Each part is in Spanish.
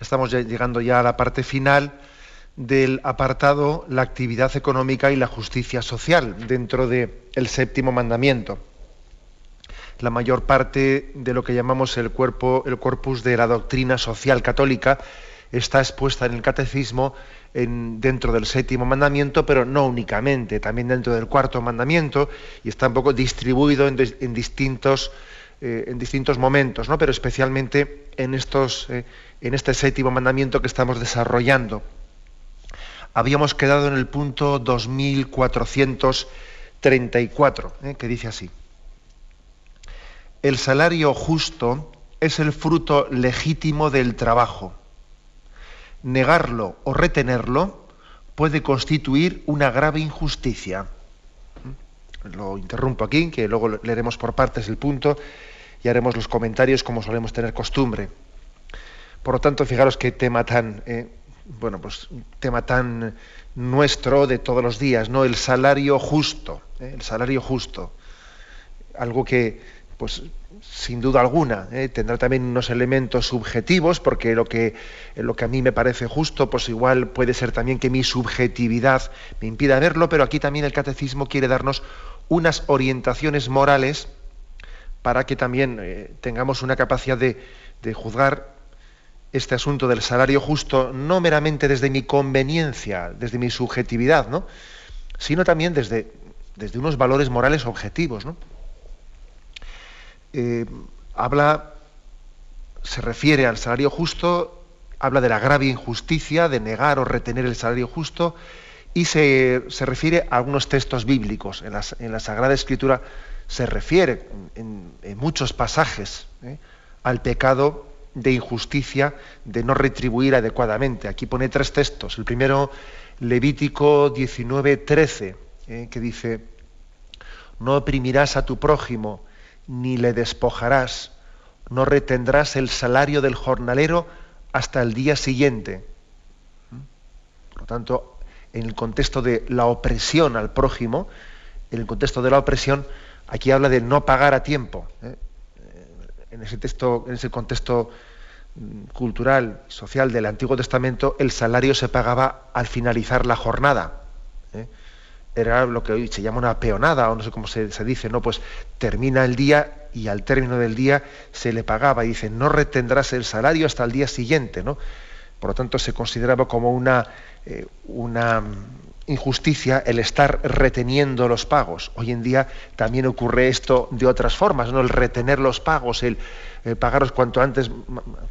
Estamos llegando ya a la parte final del apartado la actividad económica y la justicia social dentro del séptimo mandamiento. La mayor parte de lo que llamamos el cuerpo, el corpus de la doctrina social católica está expuesta en el catecismo dentro del séptimo mandamiento, pero no únicamente, también dentro del cuarto mandamiento, y está un poco distribuido en, distintos, eh, en distintos momentos, ¿no? pero especialmente en, estos, eh, en este séptimo mandamiento que estamos desarrollando. Habíamos quedado en el punto 2434, ¿eh? que dice así. El salario justo es el fruto legítimo del trabajo negarlo o retenerlo puede constituir una grave injusticia. ¿Mm? Lo interrumpo aquí, que luego leeremos por partes el punto y haremos los comentarios como solemos tener costumbre. Por lo tanto, fijaros qué tema tan, eh, bueno, pues tema tan nuestro de todos los días, ¿no? El salario justo, ¿eh? el salario justo. Algo que, pues, sin duda alguna, ¿eh? tendrá también unos elementos subjetivos, porque lo que, lo que a mí me parece justo, pues igual puede ser también que mi subjetividad me impida verlo, pero aquí también el catecismo quiere darnos unas orientaciones morales para que también tengamos una capacidad de, juzgar este asunto del salario justo, no meramente desde mi conveniencia, desde mi subjetividad, ¿no? sino también desde, desde unos valores morales objetivos. ¿no? Eh, habla, se refiere al salario justo, habla de la grave injusticia, de negar o retener el salario justo, y se, refiere a algunos textos bíblicos. En, la Sagrada Escritura se refiere en, muchos pasajes ¿eh? al pecado de injusticia, de no retribuir adecuadamente. Aquí pone tres textos. El primero, Levítico 19, 13, ¿eh? que dice, no oprimirás a tu prójimo, ni le despojarás, no retendrás el salario del jornalero hasta el día siguiente. Por lo tanto, en el contexto de la opresión al prójimo, en el contexto de la opresión, aquí habla de no pagar a tiempo. ¿eh? En ese texto, en ese contexto mm, cultural, social del Antiguo Testamento, el salario se pagaba al finalizar la jornada. ¿eh? era lo que hoy se llama una peonada, o no sé cómo se, dice, ¿no? Pues termina el día y al término del día se le pagaba. Y dice, no retendrás el salario hasta el día siguiente, ¿no? Por lo tanto, se consideraba como una, eh, una injusticia el estar reteniendo los pagos. Hoy en día también ocurre esto de otras formas, ¿no? El retener los pagos, el, pagaros cuanto antes,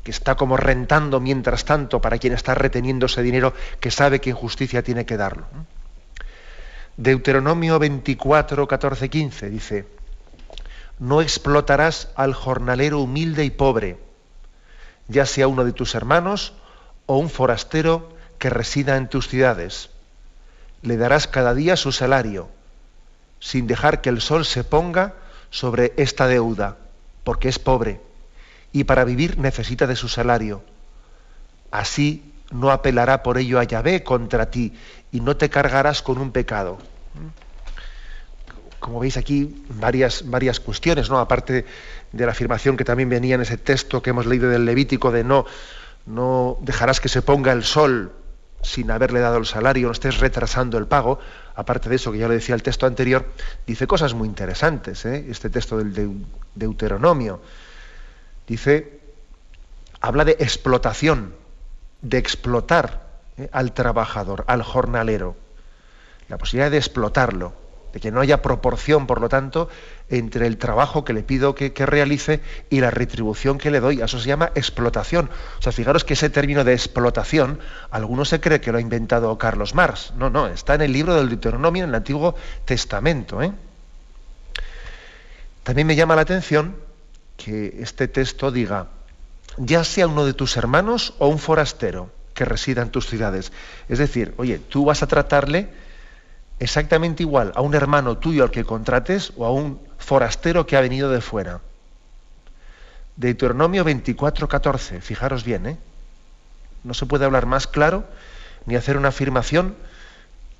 que está como rentando mientras tanto para quien está reteniendo ese dinero que sabe que injusticia tiene que darlo. Deuteronomio 24, 14, 15 dice, no explotarás al jornalero humilde y pobre, ya sea uno de tus hermanos o un forastero que resida en tus ciudades. Le darás cada día su salario, sin dejar que el sol se ponga sobre esta deuda, porque es pobre, y para vivir necesita de su salario. Así no apelará por ello a Yahvé contra ti y no te cargarás con un pecado. Como veis aquí, varias, varias cuestiones, ¿no? Aparte de la afirmación que también venía en ese texto que hemos leído del Levítico de no, no dejarás que se ponga el sol sin haberle dado el salario, no estés retrasando el pago, aparte de eso que ya lo decía el texto anterior, dice cosas muy interesantes, ¿eh? este texto del Deuteronomio. Dice, habla de explotación, de explotar ¿eh? al trabajador, al jornalero, la posibilidad de explotarlo, de que no haya proporción, por lo tanto, entre el trabajo que le pido que, realice y la retribución que le doy. Eso se llama explotación. O sea, fijaros que ese término de explotación, algunos se cree que lo ha inventado Carlos Marx. No, no, está en el libro del Deuteronomio, en el Antiguo Testamento. ¿eh? También me llama la atención que este texto diga, ya sea uno de tus hermanos o un forastero que resida en tus ciudades. Es decir, oye, tú vas a tratarle exactamente igual a un hermano tuyo al que contrates o a un forastero que ha venido de fuera. Deuteronomio 24, 14, fijaros bien, ¿eh? No se puede hablar más claro ni hacer una afirmación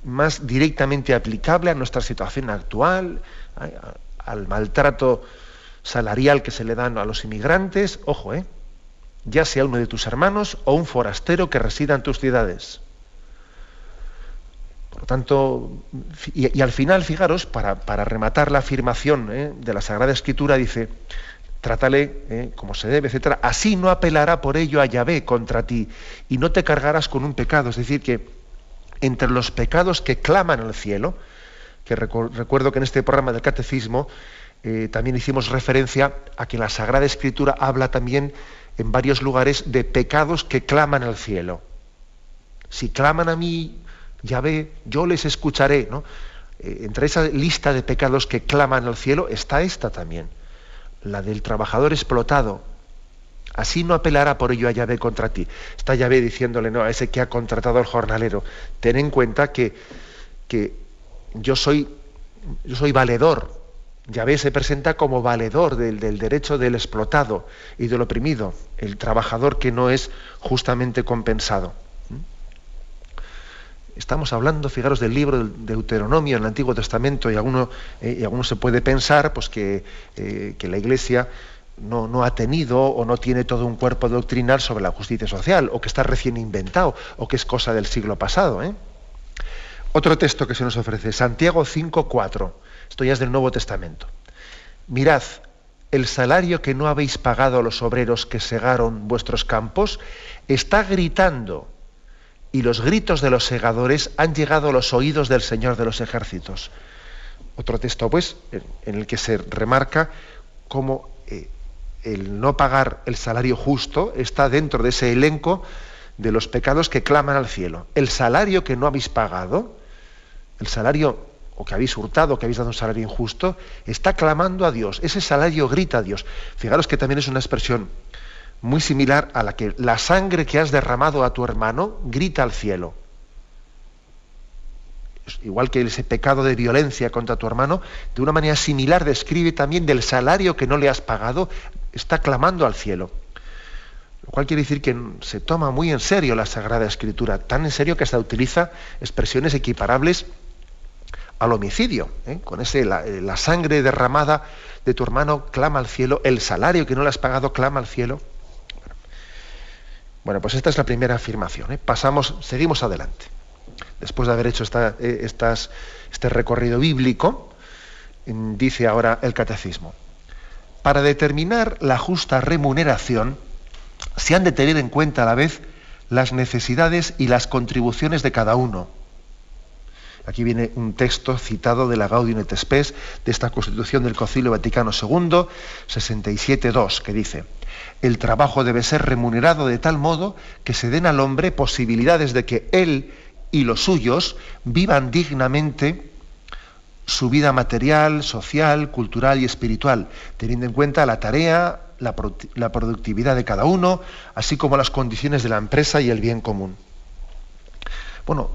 más directamente aplicable a nuestra situación actual, al maltrato salarial que se le dan a los inmigrantes, ojo, ¿eh? ya sea uno de tus hermanos o un forastero que resida en tus ciudades. Por lo tanto, y, al final, fijaros, para, rematar la afirmación ¿eh? de la Sagrada Escritura, dice, trátale ¿eh? como se debe, etc. Así no apelará por ello a Yahvé contra ti y no te cargarás con un pecado. Es decir, que entre los pecados que claman al cielo, que recuerdo que en este programa del catecismo eh, también hicimos referencia a que la Sagrada Escritura habla también en varios lugares de pecados que claman al cielo. Si claman a mí, ya ve, yo les escucharé. ¿no? Eh, entre esa lista de pecados que claman al cielo está esta también, la del trabajador explotado. Así no apelará por ello a Yahvé contra ti. Está Yahvé diciéndole no, a ese que ha contratado al jornalero. Ten en cuenta que, que yo, soy, yo soy valedor Yahvé se presenta como valedor del, derecho del explotado y del oprimido, el trabajador que no es justamente compensado. Estamos hablando, fijaros, del libro de Deuteronomio en el Antiguo Testamento y alguno, eh, y alguno se puede pensar pues, que, eh, la Iglesia no, no, ha tenido o no tiene todo un cuerpo doctrinal sobre la justicia social, o que está recién inventado, o que es cosa del siglo pasado. ¿eh? Otro texto que se nos ofrece, Santiago 5.4. Esto ya es del Nuevo Testamento. Mirad, el salario que no habéis pagado a los obreros que segaron vuestros campos está gritando y los gritos de los segadores han llegado a los oídos del Señor de los ejércitos. Otro texto, pues, en el que se remarca cómo eh, el no pagar el salario justo está dentro de ese elenco de los pecados que claman al cielo. El salario que no habéis pagado, el salario o que habéis hurtado, que habéis dado un salario injusto, está clamando a Dios. Ese salario grita a Dios. Fijaros que también es una expresión muy similar a la que la sangre que has derramado a tu hermano grita al cielo. Igual que ese pecado de violencia contra tu hermano, de una manera similar describe también del salario que no le has pagado, está clamando al cielo. Lo cual quiere decir que se toma muy en serio la Sagrada Escritura, tan en serio que hasta utiliza expresiones equiparables al homicidio. ¿eh? Con ese, eh, la, sangre derramada de tu hermano clama al cielo, el salario que no le has pagado clama al cielo. Bueno, pues esta es la primera afirmación. ¿eh? Pasamos, seguimos adelante. Después de haber hecho estas, este recorrido bíblico, dice ahora el catecismo. Para determinar la justa remuneración, se han de tener en cuenta a la vez las necesidades y las contribuciones de cada uno Aquí viene un texto citado de la Gaudium et Spes de esta Constitución del Concilio Vaticano II, 67.2, que dice, el trabajo debe ser remunerado de tal modo que se den al hombre posibilidades de que él y los suyos vivan dignamente su vida material, social, cultural y espiritual, teniendo en cuenta la tarea, la, la productividad de cada uno, así como las condiciones de la empresa y el bien común. Bueno,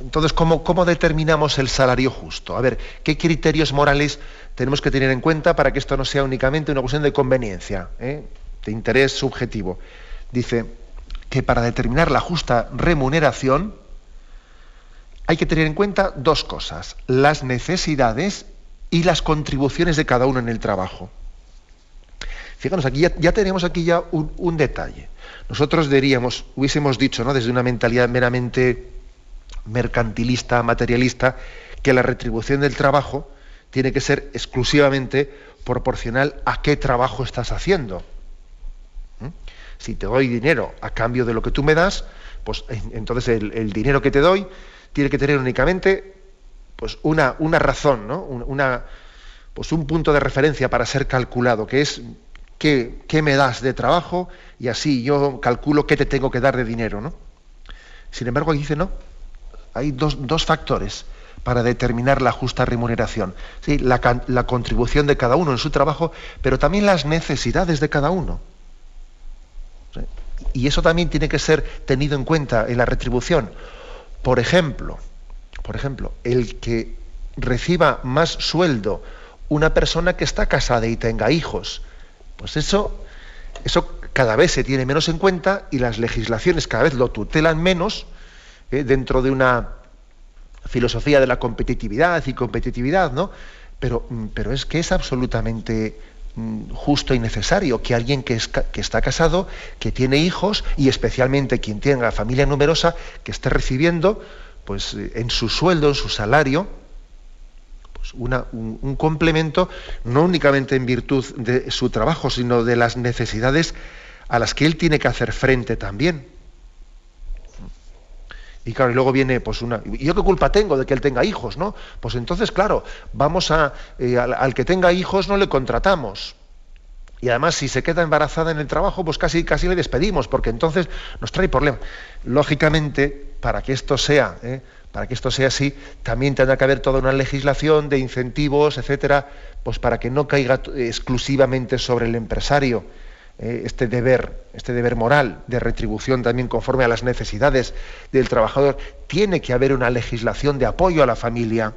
entonces, ¿cómo, determinamos el salario justo? A ver, ¿qué criterios morales tenemos que tener en cuenta para que esto no sea únicamente una cuestión de conveniencia, eh? de interés subjetivo? Dice que para determinar la justa remuneración hay que tener en cuenta dos cosas, las necesidades y las contribuciones de cada uno en el trabajo. Fíjanos, aquí ya, tenemos aquí ya un, un, detalle. Nosotros diríamos, hubiésemos dicho, ¿no? desde una mentalidad meramente mercantilista, materialista, que la retribución del trabajo tiene que ser exclusivamente proporcional a qué trabajo estás haciendo. ¿Mm? Si te doy dinero a cambio de lo que tú me das, pues entonces el, dinero que te doy tiene que tener únicamente pues una, una razón, ¿no? una, pues un punto de referencia para ser calculado, que es qué, qué, me das de trabajo y así yo calculo qué te tengo que dar de dinero. ¿no? Sin embargo, aquí dice no, hay dos, factores para determinar la justa remuneración. ¿sí? La, la, contribución de cada uno en su trabajo, pero también las necesidades de cada uno. Y eso también tiene que ser tenido en cuenta en la retribución. Por ejemplo, por ejemplo, el que reciba más sueldo una persona que está casada y tenga hijos, pues eso, eso cada vez se tiene menos en cuenta y las legislaciones cada vez lo tutelan menos ¿eh? dentro de una filosofía de la competitividad y competitividad, ¿no? Pero, mm, pero es que es absolutamente mm, justo y necesario que alguien que, está casado, que tiene hijos y especialmente quien tenga familia numerosa, que esté recibiendo, pues eh, en su sueldo, en su salario, pues un, complemento no únicamente en virtud de su trabajo, sino de las necesidades a las que él tiene que hacer frente también. Y claro, y luego viene pues una. ¿Y yo qué culpa tengo de que él tenga hijos, no? Pues entonces, claro, vamos a. Eh, al, que tenga hijos no le contratamos. Y además, si se queda embarazada en el trabajo, pues casi, casi le despedimos, porque entonces nos trae problemas. Lógicamente, para que esto sea, ¿eh? para que esto sea así, también tendrá que haber toda una legislación de incentivos, etcétera, pues para que no caiga exclusivamente sobre el empresario eh, este deber, este deber moral de retribución también conforme a las necesidades del trabajador, tiene que haber una legislación de apoyo a la familia.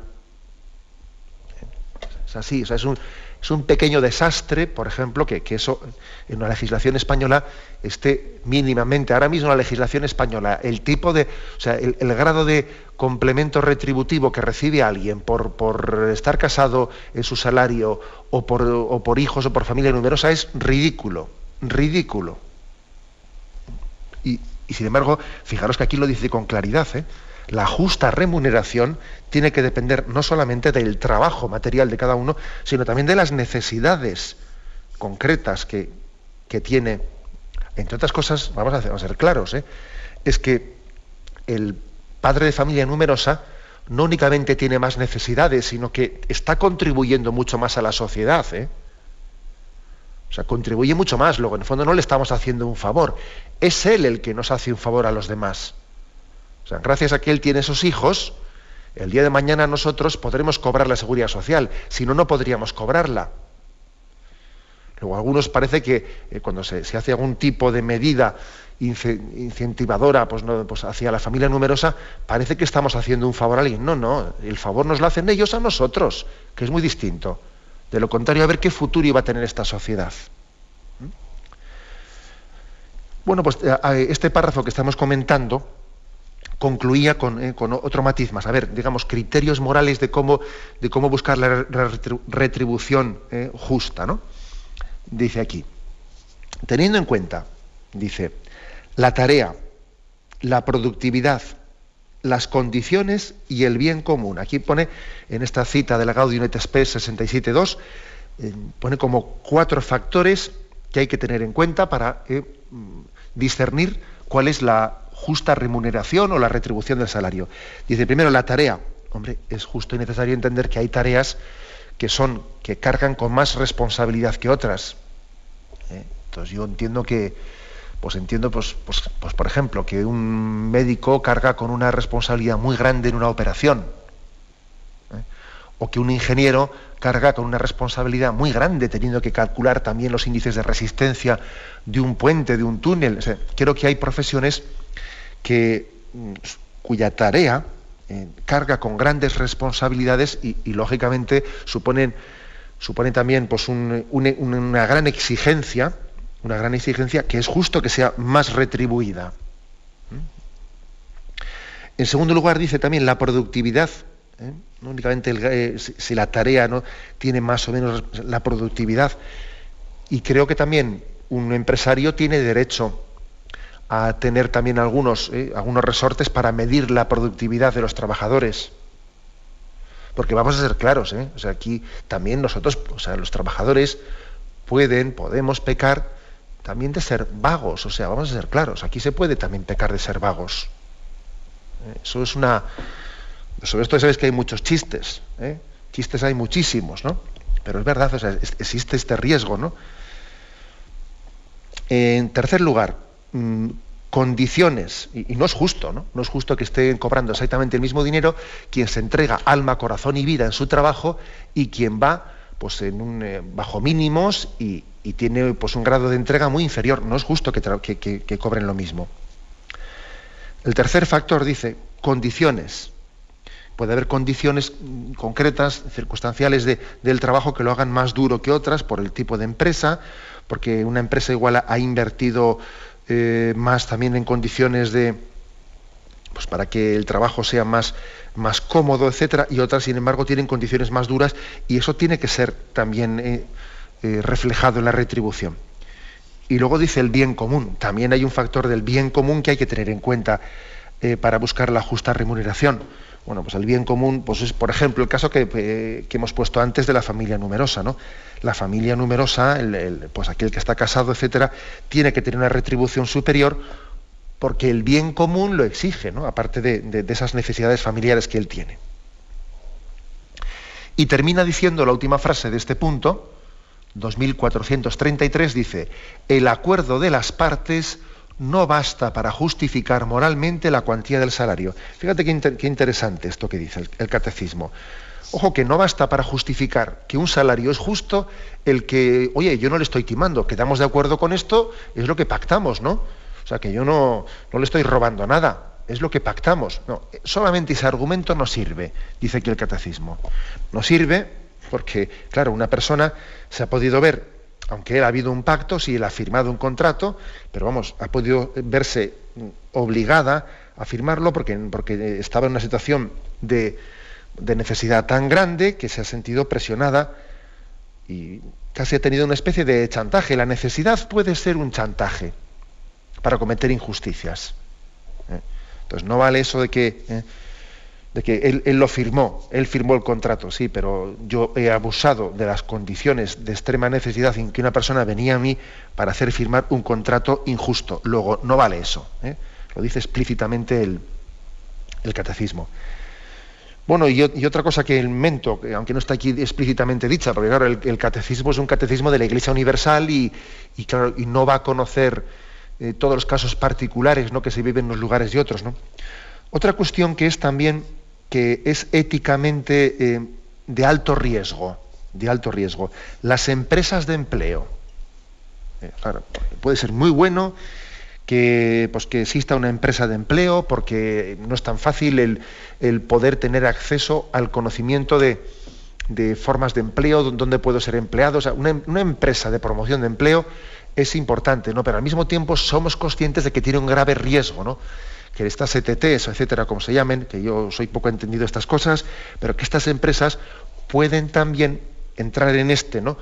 Es así, es, un, es un pequeño desastre, por ejemplo, que, eso en una legislación española esté mínimamente, ahora mismo la legislación española, el tipo de, o sea, el, grado de complemento retributivo que recibe alguien por, por estar casado en su salario o por, o por hijos o por familia numerosa es ridículo ridículo. Y, sin embargo, fijaros que aquí lo dice con claridad, ¿eh? la justa remuneración tiene que depender no solamente del trabajo material de cada uno, sino también de las necesidades concretas que, tiene. Entre otras cosas, vamos a, ser claros, ¿eh? es que el padre de familia numerosa no únicamente tiene más necesidades, sino que está contribuyendo mucho más a la sociedad. ¿eh? O sea, contribuye mucho más. Luego, en el fondo, no le estamos haciendo un favor. Es él el que nos hace un favor a los demás. O sea, gracias a que él tiene esos hijos, el día de mañana nosotros podremos cobrar la seguridad social. Si no, no podríamos cobrarla. Luego, a algunos parece que eh, cuando se, hace algún tipo de medida incentivadora pues, pues, hacia la familia numerosa, parece que estamos haciendo un favor a alguien. No, no, el favor nos lo hacen ellos a nosotros, que es muy distinto. De lo contrario, a ver qué futuro iba a tener esta sociedad. Bueno, pues eh, este párrafo que estamos comentando concluía eh, con, otro matiz más. A ver, digamos, criterios morales de cómo, de cómo buscar la retribución eh, justa, ¿no? Dice aquí, teniendo en cuenta, dice, la tarea, la productividad, las condiciones y el bien común. Aquí pone, en esta cita de la Gaudium et Spes 67.2, eh, pone como cuatro factores que hay que tener en cuenta para eh, discernir cuál es la justa remuneración o la retribución del salario. Dice primero la tarea. Hombre, es justo y necesario entender que hay tareas que son, que cargan con más responsabilidad que otras. ¿eh? Entonces yo entiendo que, pues entiendo, pues, pues, pues, por ejemplo, que un médico carga con una responsabilidad muy grande en una operación, ¿eh? o que un ingeniero carga con una responsabilidad muy grande teniendo que calcular también los índices de resistencia de un puente, de un túnel. creo que hay profesiones que, mm, cuya tarea eh, carga con grandes responsabilidades y, lógicamente suponen, suponen también pues, una gran exigencia una gran exigencia que es justo que sea más retribuida. En segundo lugar, dice también la productividad. ¿eh? No únicamente eh, si la tarea ¿no? tiene más o menos la productividad. Y creo que también un empresario tiene derecho a tener también algunos, ¿eh? algunos resortes para medir la productividad de los trabajadores. Porque vamos a ser claros, o sea, aquí también nosotros, o sea, los trabajadores pueden, podemos pecar también de ser vagos, o sea, vamos a ser claros, aquí se puede también pecar de ser vagos. Eh, eso es una... Sobre esto sabes que hay muchos chistes, ¿eh? chistes hay muchísimos, ¿no? Pero es verdad, o sea, existe este riesgo, ¿no? En tercer lugar, mm, condiciones, y, no es justo, ¿no? No es justo que estén cobrando exactamente el mismo dinero quien se entrega alma, corazón y vida en su trabajo y quien va pues en un, eh, bajo mínimos y, y tiene pues, un grado de entrega muy inferior. No es justo que, cobren lo mismo. El tercer factor dice condiciones. Puede haber condiciones concretas, circunstanciales del trabajo que lo hagan más duro que otras por el tipo de empresa, porque una empresa igual ha invertido eh, más también en condiciones de, pues para que el trabajo sea más, más cómodo, etcétera, y otras, sin embargo, tienen condiciones más duras y eso tiene que ser también eh, eh, reflejado en la retribución. Y luego dice el bien común. También hay un factor del bien común que hay que tener en cuenta para buscar la justa remuneración. Bueno, pues el bien común, pues es, por ejemplo, el caso que, hemos puesto antes de la familia numerosa, ¿no? La familia numerosa, el, pues aquel que está casado, etcétera, tiene que tener una retribución superior porque el bien común lo exige, ¿no? Aparte de, esas necesidades familiares que él tiene. Y termina diciendo la última frase de este punto, 2433, dice, el acuerdo de las partes no basta para justificar moralmente la cuantía del salario. Fíjate qué, interesante esto que dice el, catecismo. Ojo que no basta para justificar que un salario es justo el que, oye, yo no le estoy timando, quedamos de acuerdo con esto, es lo que pactamos, ¿no? O sea, que yo no, no le estoy robando nada, es lo que pactamos. No, solamente ese argumento no sirve, dice aquí el catecismo. No sirve porque, claro, una persona se ha podido ver aunque él ha habido un pacto, si él ha firmado un contrato, pero vamos, ha podido verse obligada a firmarlo porque, porque estaba en una situación de, necesidad tan grande que se ha sentido presionada y casi ha tenido una especie de chantaje. La necesidad puede ser un chantaje para cometer injusticias. ¿eh? Entonces no vale eso de que... ¿eh? De que él, lo firmó, él firmó el contrato, sí, pero yo he abusado de las condiciones de extrema necesidad en que una persona venía a mí para hacer firmar un contrato injusto. Luego, no vale eso. ¿eh? Lo dice explícitamente el, catecismo. Bueno, y, otra cosa que el mento, aunque no está aquí explícitamente dicha, porque claro, el, catecismo es un catecismo de la Iglesia Universal y, claro, y no va a conocer eh, todos los casos particulares ¿no? que se viven en unos lugares y otros. ¿no? Otra cuestión que es también que es éticamente eh, de alto riesgo, de alto riesgo. Las empresas de empleo. Eh, puede ser muy bueno que, pues, que exista una empresa de empleo porque no es tan fácil el, poder tener acceso al conocimiento de, formas de empleo, donde puedo ser empleado. una, una, empresa de promoción de empleo es importante, ¿no? pero al mismo tiempo somos conscientes de que tiene un grave riesgo. ¿no? Que estas ETTs, etcétera, como se llamen, que yo soy poco entendido de estas cosas, pero que estas empresas pueden también entrar en este, ¿no?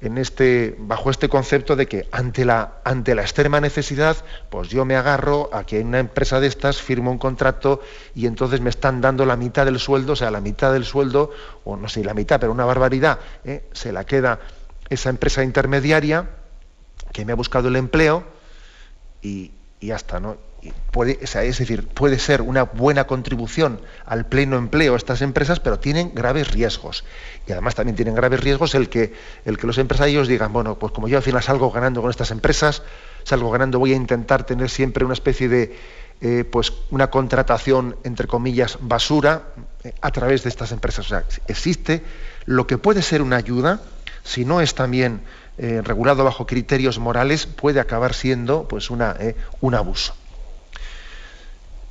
En este, bajo este concepto de que ante la, ante la extrema necesidad, pues yo me agarro a que una empresa de estas firma un contrato y entonces me están dando la mitad del sueldo, o sea, la mitad del sueldo, o no sé, la mitad, pero una barbaridad, ¿eh? se la queda esa empresa intermediaria que me ha buscado el empleo y, y ya está, ¿no? Puede, es decir, puede ser una buena contribución al pleno empleo estas empresas, pero tienen graves riesgos. Y además también tienen graves riesgos el que, los empresarios digan, bueno, pues como yo al final salgo ganando con estas empresas, salgo ganando, voy a intentar tener siempre una especie de, eh, pues una contratación, entre comillas, basura eh, a través de estas empresas. O sea, existe lo que puede ser una ayuda, si no es también eh, regulado bajo criterios morales, puede acabar siendo pues una, un abuso.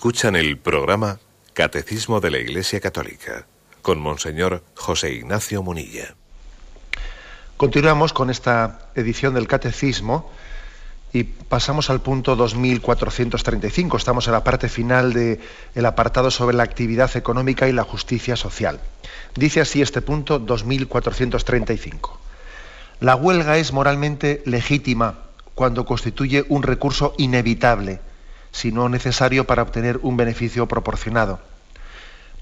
Escuchan el programa Catecismo de la Iglesia Católica con Monseñor José Ignacio Munilla. Continuamos con esta edición del Catecismo y pasamos al punto 2435. Estamos en la parte final del apartado sobre la actividad económica y la justicia social. Dice así este punto 2435. La huelga es moralmente legítima cuando constituye un recurso inevitable sino necesario para obtener un beneficio proporcionado.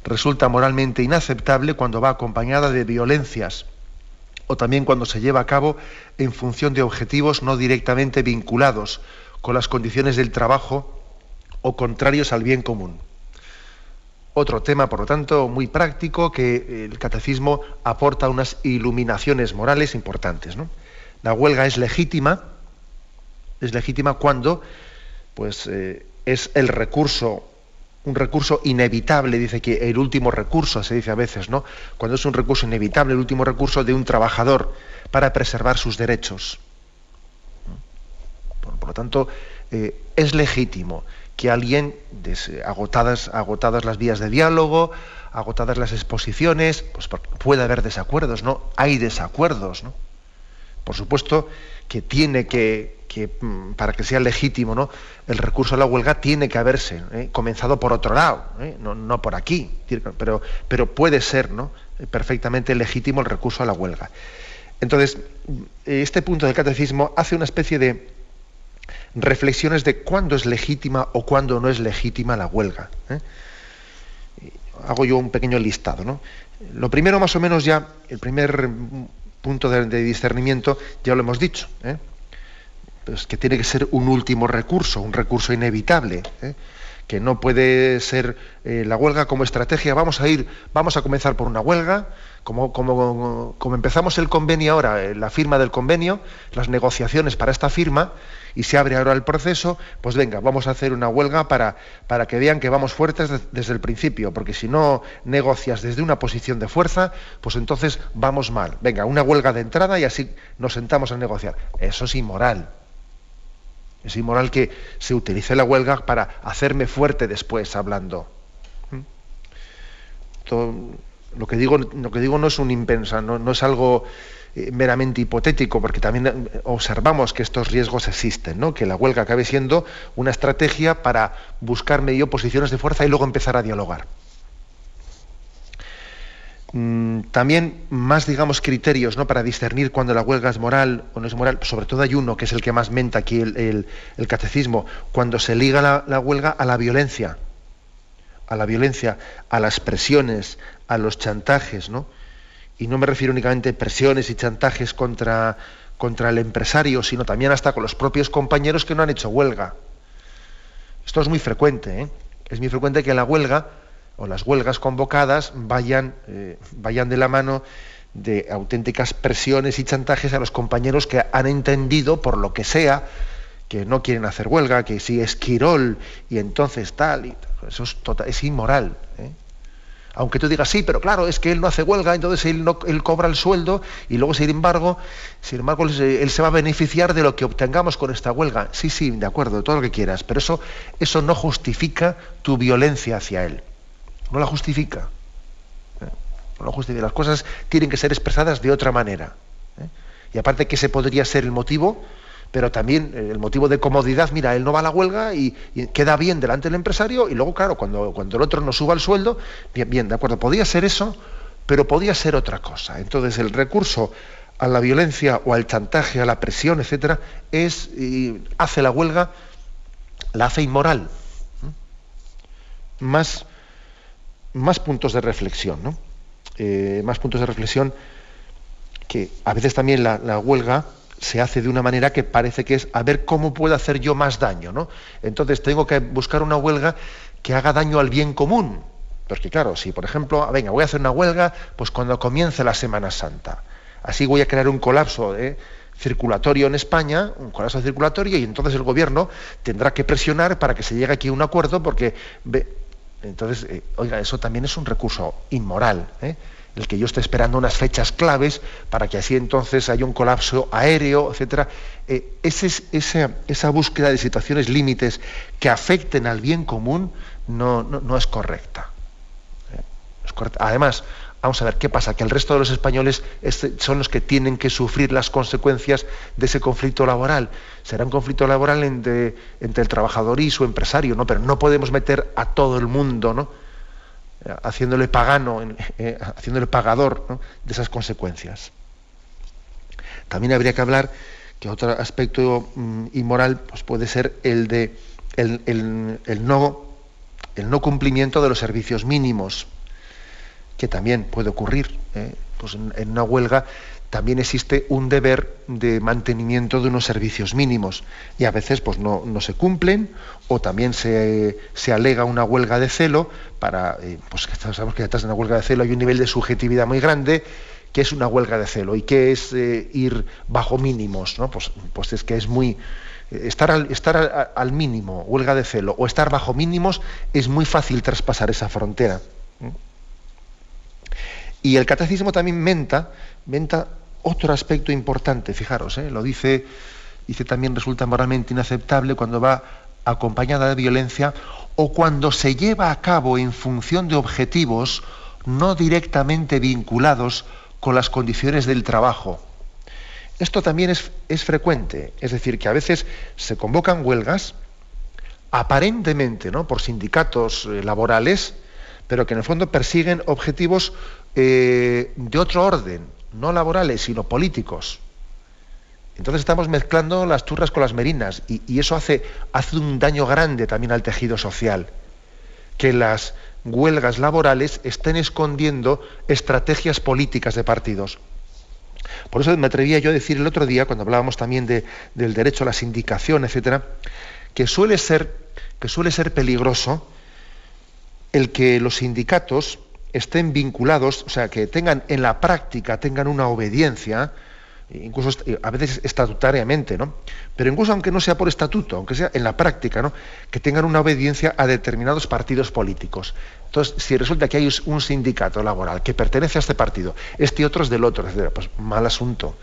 Resulta moralmente inaceptable cuando va acompañada de violencias o también cuando se lleva a cabo en función de objetivos no directamente vinculados con las condiciones del trabajo o contrarios al bien común. Otro tema, por lo tanto, muy práctico que el catecismo aporta unas iluminaciones morales importantes. La huelga es legítima, es legítima cuando pues eh, es el recurso, un recurso inevitable, dice que el último recurso, se dice a veces, ¿no? Cuando es un recurso inevitable, el último recurso de un trabajador para preservar sus derechos. Por, lo tanto, eh, es legítimo que alguien, agotadas, agotadas las vías de diálogo, agotadas las exposiciones, pues puede haber desacuerdos, ¿no? Hay desacuerdos, ¿no? Por supuesto que tiene que, mm, para que sea legítimo ¿no? el recurso a la huelga, tiene que haberse ¿eh? comenzado por otro lado, ¿eh? no, por aquí, pero, pero puede ser ¿no? perfectamente legítimo el recurso a la huelga. Entonces, este punto del catecismo hace una especie de reflexiones de cuándo es legítima o cuándo no es legítima la huelga. ¿eh? Hago yo un pequeño listado. ¿no? Lo primero, más o menos, ya, el primer punto de, discernimiento, ya lo hemos dicho, ¿eh? pues que tiene que ser un último recurso, un recurso inevitable, ¿eh? que no puede ser eh, la huelga como estrategia. Vamos a ir, vamos a comenzar por una huelga, como, como, como empezamos el convenio ahora, la firma del convenio, las negociaciones para esta firma, y se abre ahora el proceso, pues venga, vamos a hacer una huelga para, para que vean que vamos fuertes desde el principio, porque si no negocias desde una posición de fuerza, pues entonces vamos mal. Venga, una huelga de entrada y así nos sentamos a negociar. Eso es inmoral. Es inmoral que se utilice la huelga para hacerme fuerte después hablando. ¿Mm? Lo, que digo, no es un impensa, no es algo eh, meramente hipotético, porque también eh, observamos que estos riesgos existen, ¿no? que la huelga acabe siendo una estrategia para buscar medio posiciones de fuerza y luego empezar a dialogar. Mm, también más, digamos, criterios ¿no? para discernir cuando la huelga es moral o no es moral. Sobre todo hay uno que es el que más menta aquí el, catecismo, cuando se liga la huelga a la violencia, a la violencia, a las presiones, a los chantajes, ¿no? y no me refiero únicamente a presiones y chantajes contra, contra el empresario, sino también hasta con los propios compañeros que no han hecho huelga. Esto es muy frecuente, ¿eh? es muy frecuente que la huelga o las huelgas convocadas vayan, eh, vayan de la mano de auténticas presiones y chantajes a los compañeros que han entendido, por lo que sea, que no quieren hacer huelga, que si es Quirol y entonces tal, y eso es, total, es inmoral. ¿eh? aunque tú digas, sí, pero claro, es que él no hace huelga, entonces él, no, él cobra el sueldo y luego, sin embargo, sin embargo, él se va a beneficiar de lo que obtengamos con esta huelga. Sí, sí, de acuerdo, todo lo que quieras, pero eso, eso no justifica tu violencia hacia él. No la justifica. ¿eh? No justifica. Las cosas tienen que ser expresadas de otra manera. ¿eh? Y aparte que ese podría ser el motivo, pero también eh, el motivo de comodidad, mira, él no va a la huelga y, queda bien delante del empresario y luego, claro, cuando, cuando el otro no suba el sueldo, bien, bien, de acuerdo, podía ser eso, pero podía ser otra cosa. Entonces el recurso a la violencia o al chantaje, a la presión, etcétera, es hace la huelga, la hace inmoral. Más, más puntos de reflexión, ¿no? Eh, más puntos de reflexión que a veces también la huelga se hace de una manera que parece que es a ver cómo puedo hacer yo más daño, ¿no? Entonces tengo que buscar una huelga que haga daño al bien común. Porque claro, si por ejemplo, ah, venga, voy a hacer una huelga, pues cuando comience la Semana Santa. Así voy a crear un colapso circulatorio en España, un colapso circulatorio, y entonces el gobierno tendrá que presionar para que se llegue aquí a un acuerdo, porque entonces, eh, oiga, eso también es un recurso inmoral. ¿eh? El que yo esté esperando unas fechas claves para que así entonces haya un colapso aéreo, etcétera. Eh, esa, búsqueda de situaciones límites que afecten al bien común no, no, es correcta. ¿eh? es correcta. Además, vamos a ver qué pasa, que el resto de los españoles son los que tienen que sufrir las consecuencias de ese conflicto laboral. Será un conflicto laboral entre, entre el trabajador y su empresario, ¿no? Pero no podemos meter a todo el mundo, ¿no? Haciéndole pagano, eh, haciéndole pagador de esas consecuencias. También habría que hablar que otro aspecto mm, inmoral pues puede ser el de el, no, el no cumplimiento de los servicios mínimos, que también puede ocurrir. ¿eh? Pues en, una huelga también existe un deber de mantenimiento de unos servicios mínimos y a veces pues no, se cumplen o también se, alega una huelga de celo para, eh, pues sabemos que detrás de una huelga de celo hay un nivel de subjetividad muy grande que es una huelga de celo y que es eh, ir bajo mínimos, ¿no? Pues, pues es que es muy estar, al, estar al, mínimo, huelga de celo, o estar bajo mínimos, es muy fácil traspasar esa frontera. Y el catecismo también menta, menta otro aspecto importante, fijaros, ¿eh? lo dice, dice también resulta moralmente inaceptable cuando va acompañada de violencia o cuando se lleva a cabo en función de objetivos no directamente vinculados con las condiciones del trabajo. Esto también es, frecuente, es decir, que a veces se convocan huelgas aparentemente ¿no? por sindicatos eh, laborales, pero que en el fondo persiguen objetivos eh, de otro orden, no laborales, sino políticos. Entonces estamos mezclando las turras con las merinas y, eso hace, hace un daño grande también al tejido social. Que las huelgas laborales estén escondiendo estrategias políticas de partidos. Por eso me atrevía yo a decir el otro día, cuando hablábamos también del derecho a la sindicación, etcétera, que suele ser, que suele ser peligroso el que los sindicatos estén vinculados, o sea, que tengan en la práctica, tengan una obediencia, incluso a veces estatutariamente, ¿no? Pero incluso aunque no sea por estatuto, aunque sea en la práctica, ¿no? Que tengan una obediencia a determinados partidos políticos. Entonces, si resulta que hay un sindicato laboral que pertenece a este partido, este otro es del otro, pues mal asunto.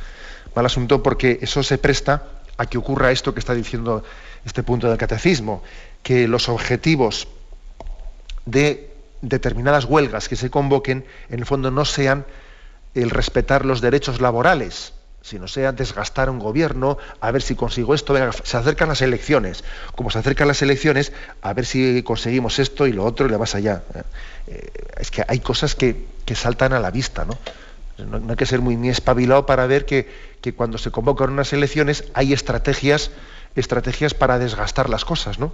Mal asunto porque eso se presta a que ocurra esto que está diciendo este punto del catecismo, que los objetivos de determinadas huelgas que se convoquen, en el fondo no sean el respetar los derechos laborales, sino sea desgastar un gobierno, a ver si consigo esto, venga, se acercan las elecciones, como se acercan las elecciones, a ver si conseguimos esto y lo otro y le vas allá. Eh, es que hay cosas que, saltan a la vista, ¿no? ¿no? hay que ser muy, muy espabilado para ver que, que, cuando se convocan unas elecciones hay estrategias, estrategias para desgastar las cosas, ¿no?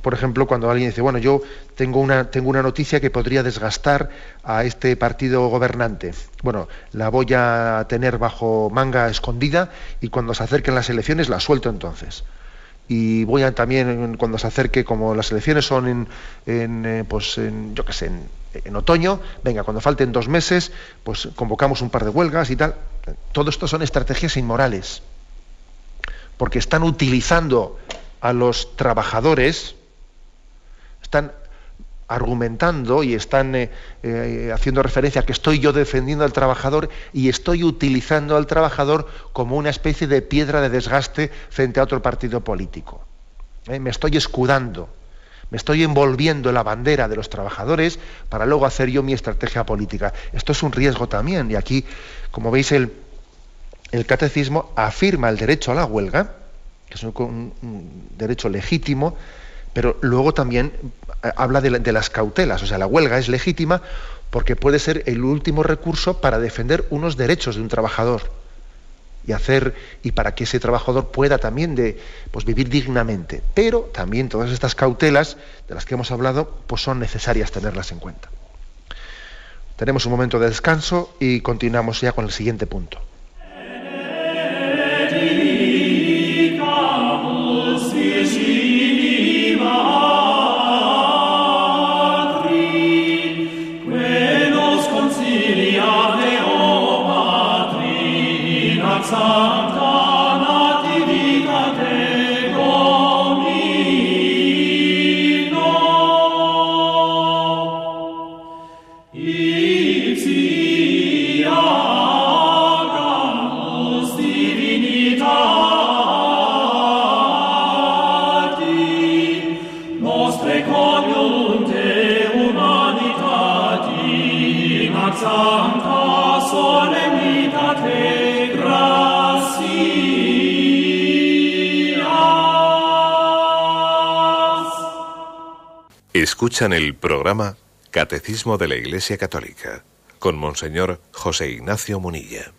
Por ejemplo, cuando alguien dice, bueno, yo tengo una, tengo una noticia que podría desgastar a este partido gobernante. Bueno, la voy a tener bajo manga escondida y cuando se acerquen las elecciones la suelto entonces. Y voy a también, cuando se acerque, como las elecciones son en, eh, pues en, yo qué sé, en, en otoño, venga, cuando falten dos meses, pues convocamos un par de huelgas y tal. Todo esto son estrategias inmorales, porque están utilizando a los trabajadores, están argumentando y están eh, eh, haciendo referencia a que estoy yo defendiendo al trabajador y estoy utilizando al trabajador como una especie de piedra de desgaste frente a otro partido político. Eh, me estoy escudando, me estoy envolviendo en la bandera de los trabajadores para luego hacer yo mi estrategia política. Esto es un riesgo también y aquí, como veis, el, el catecismo afirma el derecho a la huelga, que es un derecho legítimo, pero luego también eh, habla de, las cautelas, o sea, la huelga es legítima porque puede ser el último recurso para defender unos derechos de un trabajador y hacer y para que ese trabajador pueda también de, pues, vivir dignamente. Pero también todas estas cautelas de las que hemos hablado, pues son necesarias tenerlas en cuenta. Tenemos un momento de descanso y continuamos ya con el siguiente punto. Escuchan el programa Catecismo de la Iglesia Católica con Monseñor José Ignacio Munilla.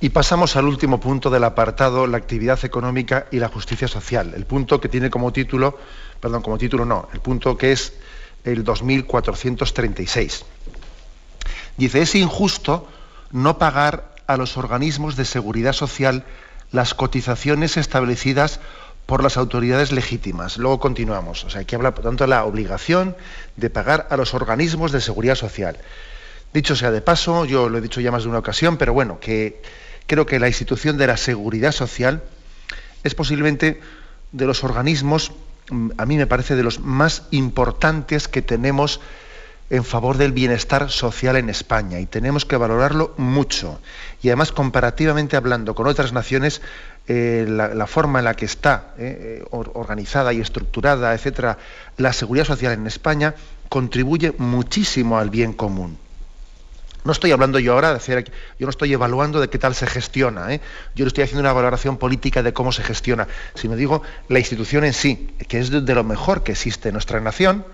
Y pasamos al último punto del apartado, la actividad económica y la justicia social. El punto que tiene como título, perdón, como título no, el punto que es el 2436. Dice, es injusto no pagar a los organismos de seguridad social las cotizaciones establecidas por las autoridades legítimas. Luego continuamos. O sea, aquí habla, por tanto, de la obligación de pagar a los organismos de seguridad social. Dicho sea de paso, yo lo he dicho ya más de una ocasión, pero bueno, que creo que la institución de la seguridad social es posiblemente de los organismos, mm, a mí me parece, de los más importantes que tenemos en favor del bienestar social en España y tenemos que valorarlo mucho. Y además, comparativamente hablando con otras naciones, eh, la, forma en la que está eh, organizada y estructurada, etcétera, la seguridad social en España contribuye muchísimo al bien común. No estoy hablando yo ahora de hacer, yo no estoy evaluando de qué tal se gestiona, ¿eh? yo no estoy haciendo una valoración política de cómo se gestiona, sino digo la institución en sí, que es de lo mejor que existe en nuestra nación,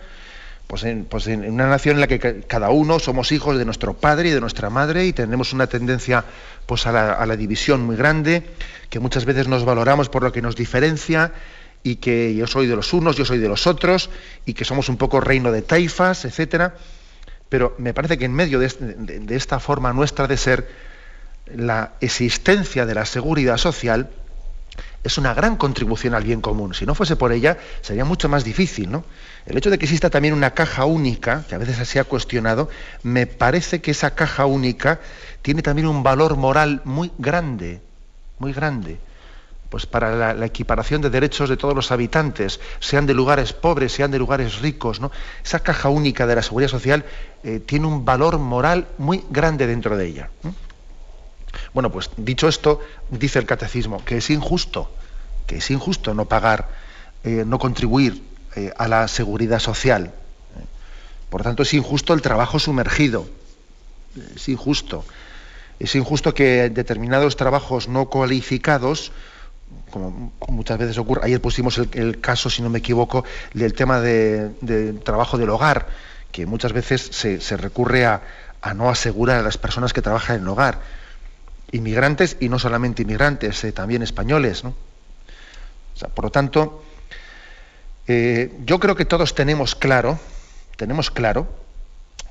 pues, pues en, una nación en la que cada uno somos hijos de nuestro padre y de nuestra madre y tenemos una tendencia pues, a, la, división muy grande, que muchas veces nos valoramos por lo que nos diferencia y que yo soy de los unos, yo soy de los otros y que somos un poco reino de taifas, etcétera. Pero me parece que en medio de esta forma nuestra de ser, la existencia de la seguridad social es una gran contribución al bien común. Si no fuese por ella, sería mucho más difícil, ¿no? El hecho de que exista también una caja única, que a veces se ha cuestionado, me parece que esa caja única tiene también un valor moral muy grande, muy grande, pues para la, equiparación de derechos de todos los habitantes, sean de lugares pobres, sean de lugares ricos, ¿no? Esa caja única de la seguridad social eh, tiene un valor moral muy grande dentro de ella. Bueno, pues dicho esto, dice el catecismo que es injusto, que es injusto no pagar, eh, no contribuir eh, a la seguridad social. Por tanto, es injusto el trabajo sumergido. Es injusto. Es injusto que determinados trabajos no cualificados, como muchas veces ocurre, ayer pusimos el, caso, si no me equivoco, del tema de, trabajo del hogar, que muchas veces se, recurre a, a no asegurar a las personas que trabajan en el hogar inmigrantes y no solamente inmigrantes, eh, también españoles. por lo tanto, eh, yo creo que todos tenemos claro, tenemos claro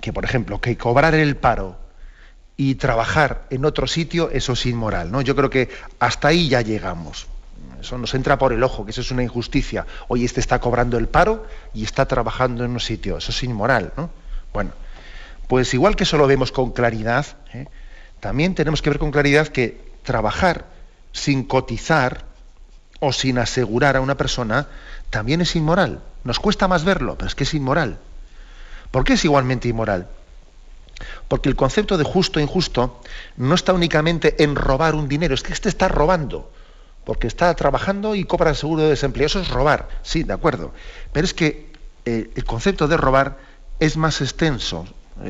que, por ejemplo, que cobrar el paro y trabajar en otro sitio, eso es inmoral. ¿no? Yo creo que hasta ahí ya llegamos. Eso nos entra por el ojo, que eso es una injusticia. Hoy este está cobrando el paro y está trabajando en un sitio. Eso es inmoral. ¿no? Bueno, pues igual que eso lo vemos con claridad, ¿eh? también tenemos que ver con claridad que trabajar sin cotizar o sin asegurar a una persona también es inmoral. Nos cuesta más verlo, pero es que es inmoral. ¿Por qué es igualmente inmoral? Porque el concepto de justo e injusto no está únicamente en robar un dinero, es que este está robando, porque está trabajando y cobra el seguro de desempleo. Eso es robar, sí, de acuerdo. Pero es que eh, el concepto de robar es más extenso.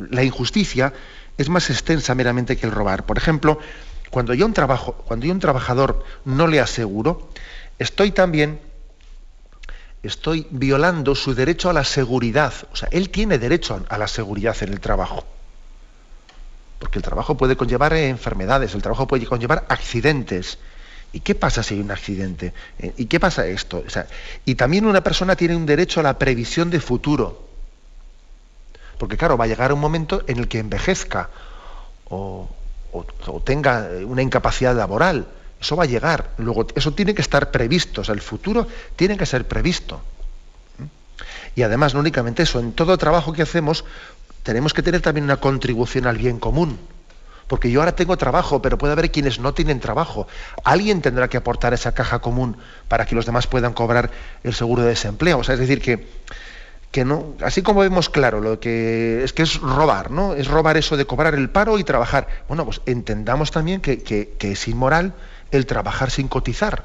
La injusticia es más extensa meramente que el robar. Por ejemplo, cuando yo un, trabajo, cuando yo un trabajador no le aseguro, estoy también estoy violando su derecho a la seguridad. O sea, él tiene derecho a la seguridad en el trabajo. Porque el trabajo puede conllevar enfermedades, el trabajo puede conllevar accidentes. ¿Y qué pasa si hay un accidente? Eh, ¿Y qué pasa esto? O sea, y también una persona tiene un derecho a la previsión de futuro. Porque claro, va a llegar un momento en el que envejezca o, tenga una incapacidad laboral. Eso va a llegar. Luego, eso tiene que estar previsto. El futuro tiene que ser previsto. Y además, no únicamente eso, en todo trabajo que hacemos tenemos que tener también una contribución al bien común. Porque yo ahora tengo trabajo, pero puede haber quienes no tienen trabajo. Alguien tendrá que aportar esa caja común para que los demás puedan cobrar el seguro de desempleo. O sea, es decir, que que no, así como vemos claro lo que es que es robar, ¿no? Es robar eso de cobrar el paro y trabajar. Bueno, pues entendamos también que, es inmoral el trabajar sin cotizar.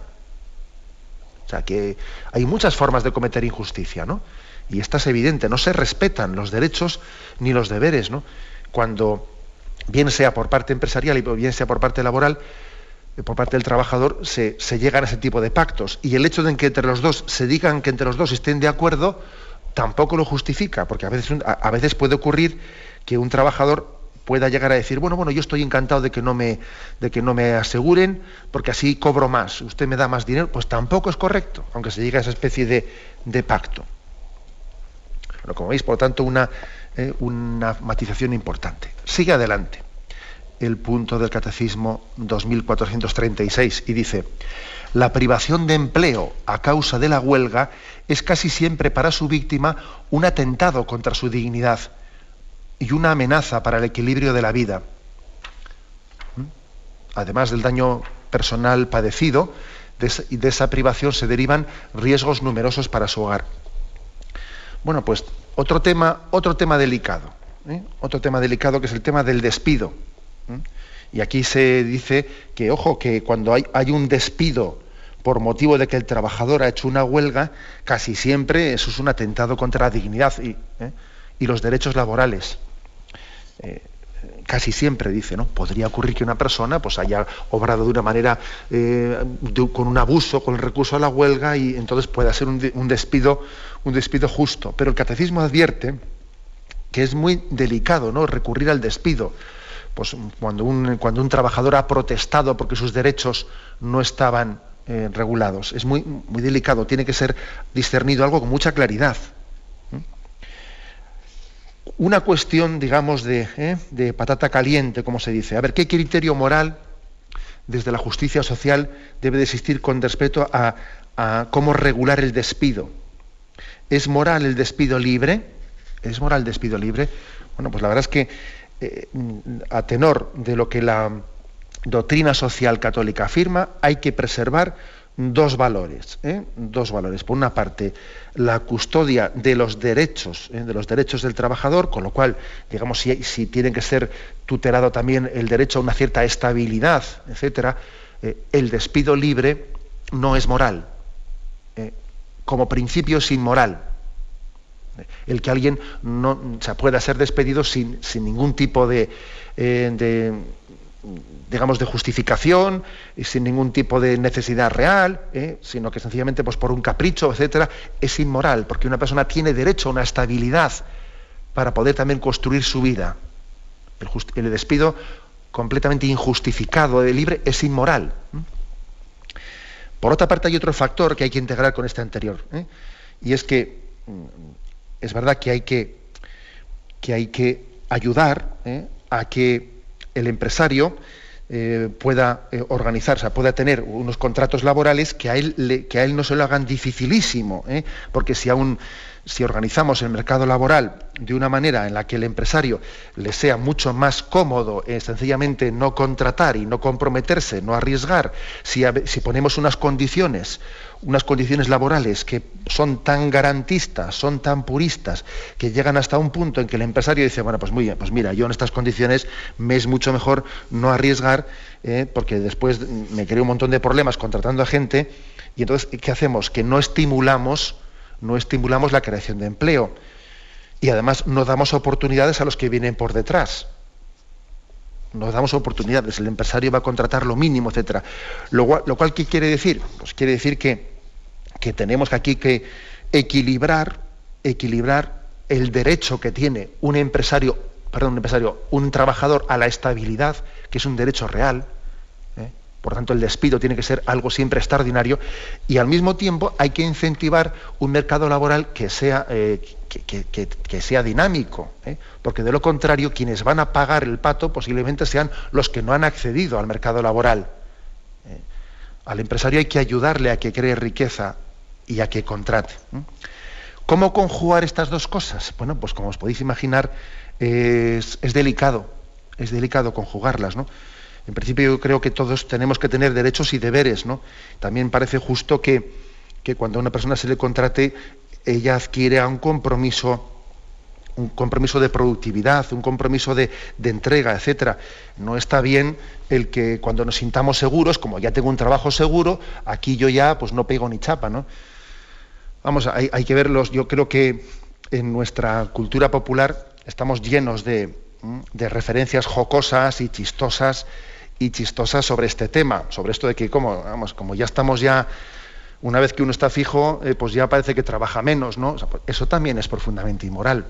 O sea, que hay muchas formas de cometer injusticia, ¿no? Y esta es evidente, no se respetan los derechos ni los deberes, ¿no? Cuando bien sea por parte empresarial y bien sea por parte laboral, eh, por parte del trabajador, se, llegan a ese tipo de pactos. Y el hecho de que entre los dos se digan que entre los dos estén de acuerdo, tampoco lo justifica, porque a veces, a veces puede ocurrir que un trabajador pueda llegar a decir, bueno, bueno, yo estoy encantado de que no me, de que no me aseguren, porque así cobro más, usted me da más dinero, pues tampoco es correcto, aunque se llegue a esa especie de, de pacto. Bueno, como veis, por lo tanto, una, eh, una matización importante. Sigue adelante el punto del Catecismo 2436 y dice, la privación de empleo a causa de la huelga es casi siempre para su víctima un atentado contra su dignidad y una amenaza para el equilibrio de la vida. ¿Mm? Además del daño personal padecido, de esa privación se derivan riesgos numerosos para su hogar. Bueno, pues otro tema, otro tema delicado, ¿eh? otro tema delicado que es el tema del despido. Y aquí se dice que, ojo, que cuando hay, un despido por motivo de que el trabajador ha hecho una huelga, casi siempre eso es un atentado contra la dignidad y, ¿eh? y los derechos laborales. Eh, casi siempre dice, ¿no? Podría ocurrir que una persona pues, haya obrado de una manera eh, con un abuso, con el recurso a la huelga, y entonces pueda ser un, despido, un despido justo. Pero el catecismo advierte que es muy delicado ¿no? recurrir al despido pues cuando un, cuando un trabajador ha protestado porque sus derechos no estaban eh, regulados. Es muy, muy delicado, tiene que ser discernido algo con mucha claridad. Una cuestión, digamos, de, ¿eh? de patata caliente, como se dice. A ver, ¿qué criterio moral desde la justicia social debe de existir con respecto a, a cómo regular el despido? ¿Es moral el despido libre? ¿Es moral el despido libre? Bueno, pues la verdad es que eh, a tenor de lo que la doctrina social católica afirma, hay que preservar dos valores. ¿eh? Dos valores. Por una parte, la custodia de los derechos, ¿eh? de los derechos del trabajador, con lo cual, digamos, si, si tiene que ser tutelado también el derecho a una cierta estabilidad, etcétera, el despido libre no es moral. como principio es inmoral el que alguien no, pueda ser despedido sin, ningún tipo eh, de, digamos, de justificación, y sin ningún tipo de necesidad real, ¿eh? sino que sencillamente pues, por un capricho, etcétera, es inmoral, porque una persona tiene derecho a una estabilidad para poder también construir su vida. El, despido completamente injustificado de libre es inmoral. Por otra parte, hay otro factor que hay que integrar con este anterior, ¿eh? y es que mm, es verdad que hay que, que, hay que ayudar ¿eh? a que el empresario eh, pueda eh, organizarse, pueda tener unos contratos laborales que a él, que a él no se lo hagan dificilísimo, porque si aún si organizamos el mercado laboral de una manera en la que el empresario le sea mucho más cómodo sencillamente no contratar y no comprometerse, no arriesgar, si, si ponemos unas condiciones unas condiciones laborales que son tan garantistas, son tan puristas, que llegan hasta un punto en que el empresario dice, bueno, pues muy bien, pues mira, yo en estas condiciones me es mucho mejor no arriesgar, eh, porque después me creo un montón de problemas contratando a gente, y entonces, ¿qué hacemos? Que no estimulamos, no estimulamos la creación de empleo. Y además no damos oportunidades a los que vienen por detrás nos damos oportunidades, el empresario va a contratar lo mínimo, etcétera. Lo, cual, ¿qué quiere decir? Pues quiere decir que, que tenemos aquí que equilibrar, equilibrar el derecho que tiene un empresario, perdón, un empresario, un trabajador a la estabilidad, que es un derecho real. Por tanto el despido tiene que ser algo siempre extraordinario, y al mismo tiempo hay que incentivar un mercado laboral que sea, eh, que, sea dinámico, ¿eh? porque de lo contrario quienes van a pagar el pato posiblemente sean los que no han accedido al mercado laboral. ¿eh? Al empresario hay que ayudarle a que cree riqueza y a que contrate. ¿Cómo conjugar estas dos cosas? Bueno, pues como os podéis imaginar, es, delicado, es delicado conjugarlas, ¿no? En principio yo creo que todos tenemos que tener derechos y deberes, ¿no? También parece justo que, que cuando a una persona se le contrate ella adquiere un compromiso un compromiso de productividad, un compromiso de, entrega, etcétera. No está bien el que cuando nos sintamos seguros, como ya tengo un trabajo seguro, aquí yo ya pues no pego ni chapa, ¿no? Vamos, hay, hay que verlos. Yo creo que en nuestra cultura popular estamos llenos de, de referencias jocosas y chistosas y chistosas sobre este tema, sobre esto de que como, vamos, como ya estamos ya una vez que uno está fijo, eh, pues ya parece que trabaja menos, ¿no? Pues eso también es profundamente inmoral.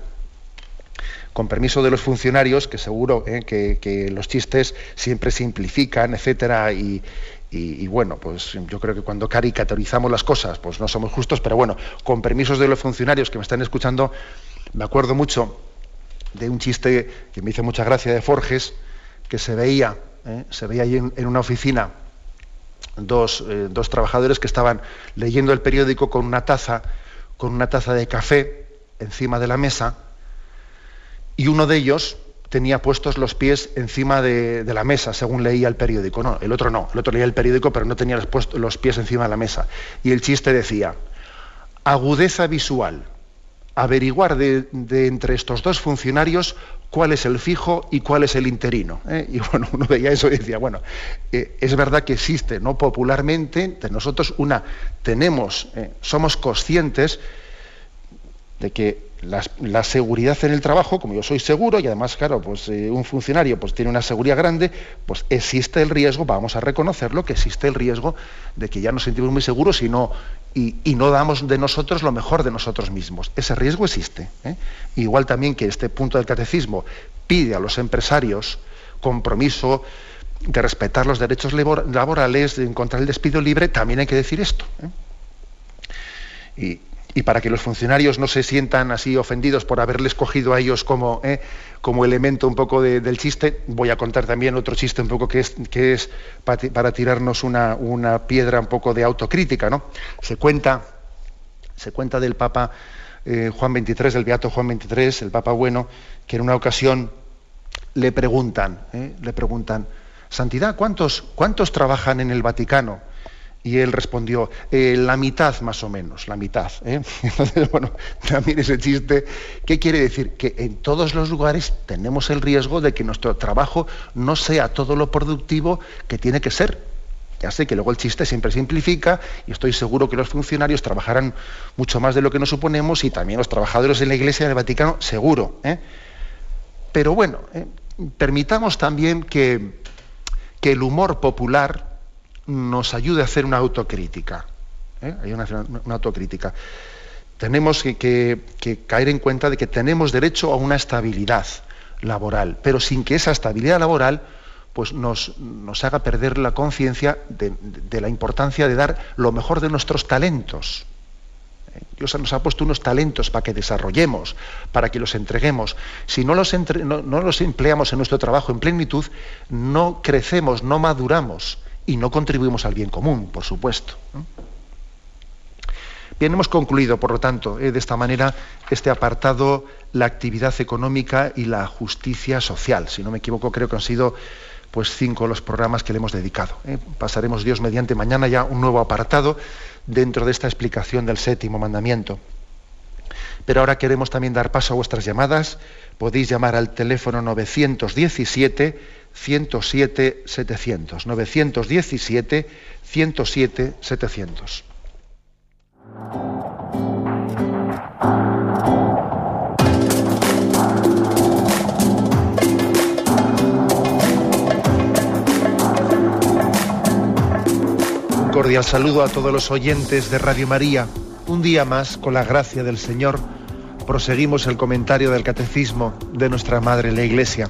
Con permiso de los funcionarios, que seguro eh, que, los chistes siempre simplifican, etcétera, y, bueno, pues yo creo que cuando caricaturizamos las cosas, pues no somos justos, pero bueno, con permisos de los funcionarios que me están escuchando, me acuerdo mucho de un chiste que me hizo mucha gracia de Forges, que se veía, eh, se veía ahí en una oficina eh, dos, trabajadores que estaban leyendo el periódico con una taza, con una taza de café encima de la mesa, y uno de ellos tenía puestos los pies encima de, la mesa, según leía el periódico. No, el otro no, el otro leía el periódico, pero no tenía los, los pies encima de la mesa. Y el chiste decía, agudeza visual, averiguar de, entre estos dos funcionarios cuál es el fijo y cuál es el interino. ¿eh? Y bueno, uno veía eso y decía, bueno, eh, es verdad que existe, ¿no? Popularmente, nosotros una, tenemos, eh, somos conscientes de que la, seguridad en el trabajo, como yo soy seguro, y además, claro, pues un funcionario pues, tiene una seguridad grande, pues existe el riesgo, vamos a reconocerlo, que existe el riesgo de que ya nos sentimos muy seguros y no, y, no damos de nosotros lo mejor de nosotros mismos. Ese riesgo existe. ¿eh? Igual también que este punto del catecismo pide a los empresarios compromiso de respetar los derechos laborales, de encontrar el despido libre, también hay que decir esto. ¿eh? Y, y para que los funcionarios no se sientan así ofendidos por haberle escogido a ellos como, eh, como elemento un poco del chiste, voy a contar también otro chiste un poco que es, que es para, tirarnos una, piedra un poco de autocrítica. ¿no? Se, cuenta, se cuenta del Papa eh, Juan XXIII, del Beato Juan XXIII, el Papa Bueno, que en una ocasión le preguntan, eh, le preguntan, Santidad, ¿cuántos, ¿cuántos trabajan en el Vaticano? Y él respondió, eh, la mitad más o menos, la mitad. ¿eh? Entonces, bueno, también ese chiste, ¿qué quiere decir? Que en todos los lugares tenemos el riesgo de que nuestro trabajo no sea todo lo productivo que tiene que ser. Ya sé que luego el chiste siempre simplifica y estoy seguro que los funcionarios trabajarán mucho más de lo que nos suponemos y también los trabajadores en la Iglesia del Vaticano, seguro. ¿eh? Pero bueno, permitamos también que, que el humor popular, nos ayude a hacer una autocrítica. ¿eh? Hay una, autocrítica. Tenemos que, caer en cuenta de que tenemos derecho a una estabilidad laboral, pero sin que esa estabilidad laboral pues nos, haga perder la conciencia de, la importancia de dar lo mejor de nuestros talentos. ¿Eh? Dios nos ha puesto unos talentos para que desarrollemos, para que los entreguemos. Si no los, no los empleamos en nuestro trabajo en plenitud, no crecemos, no maduramos y no contribuimos al bien común, por supuesto. Bien, hemos concluido, por lo tanto, eh, de esta manera este apartado, la actividad económica y la justicia social. Si no me equivoco, creo que han sido pues cinco los programas que le hemos dedicado. Eh. Pasaremos Dios mediante mañana ya un nuevo apartado dentro de esta explicación del séptimo mandamiento. Pero ahora queremos también dar paso a vuestras llamadas. Podéis llamar al teléfono 917 107 700. 917 107 700. Un cordial saludo a todos los oyentes de Radio María. Un día más, con la gracia del Señor, proseguimos el comentario del Catecismo de nuestra Madre la Iglesia.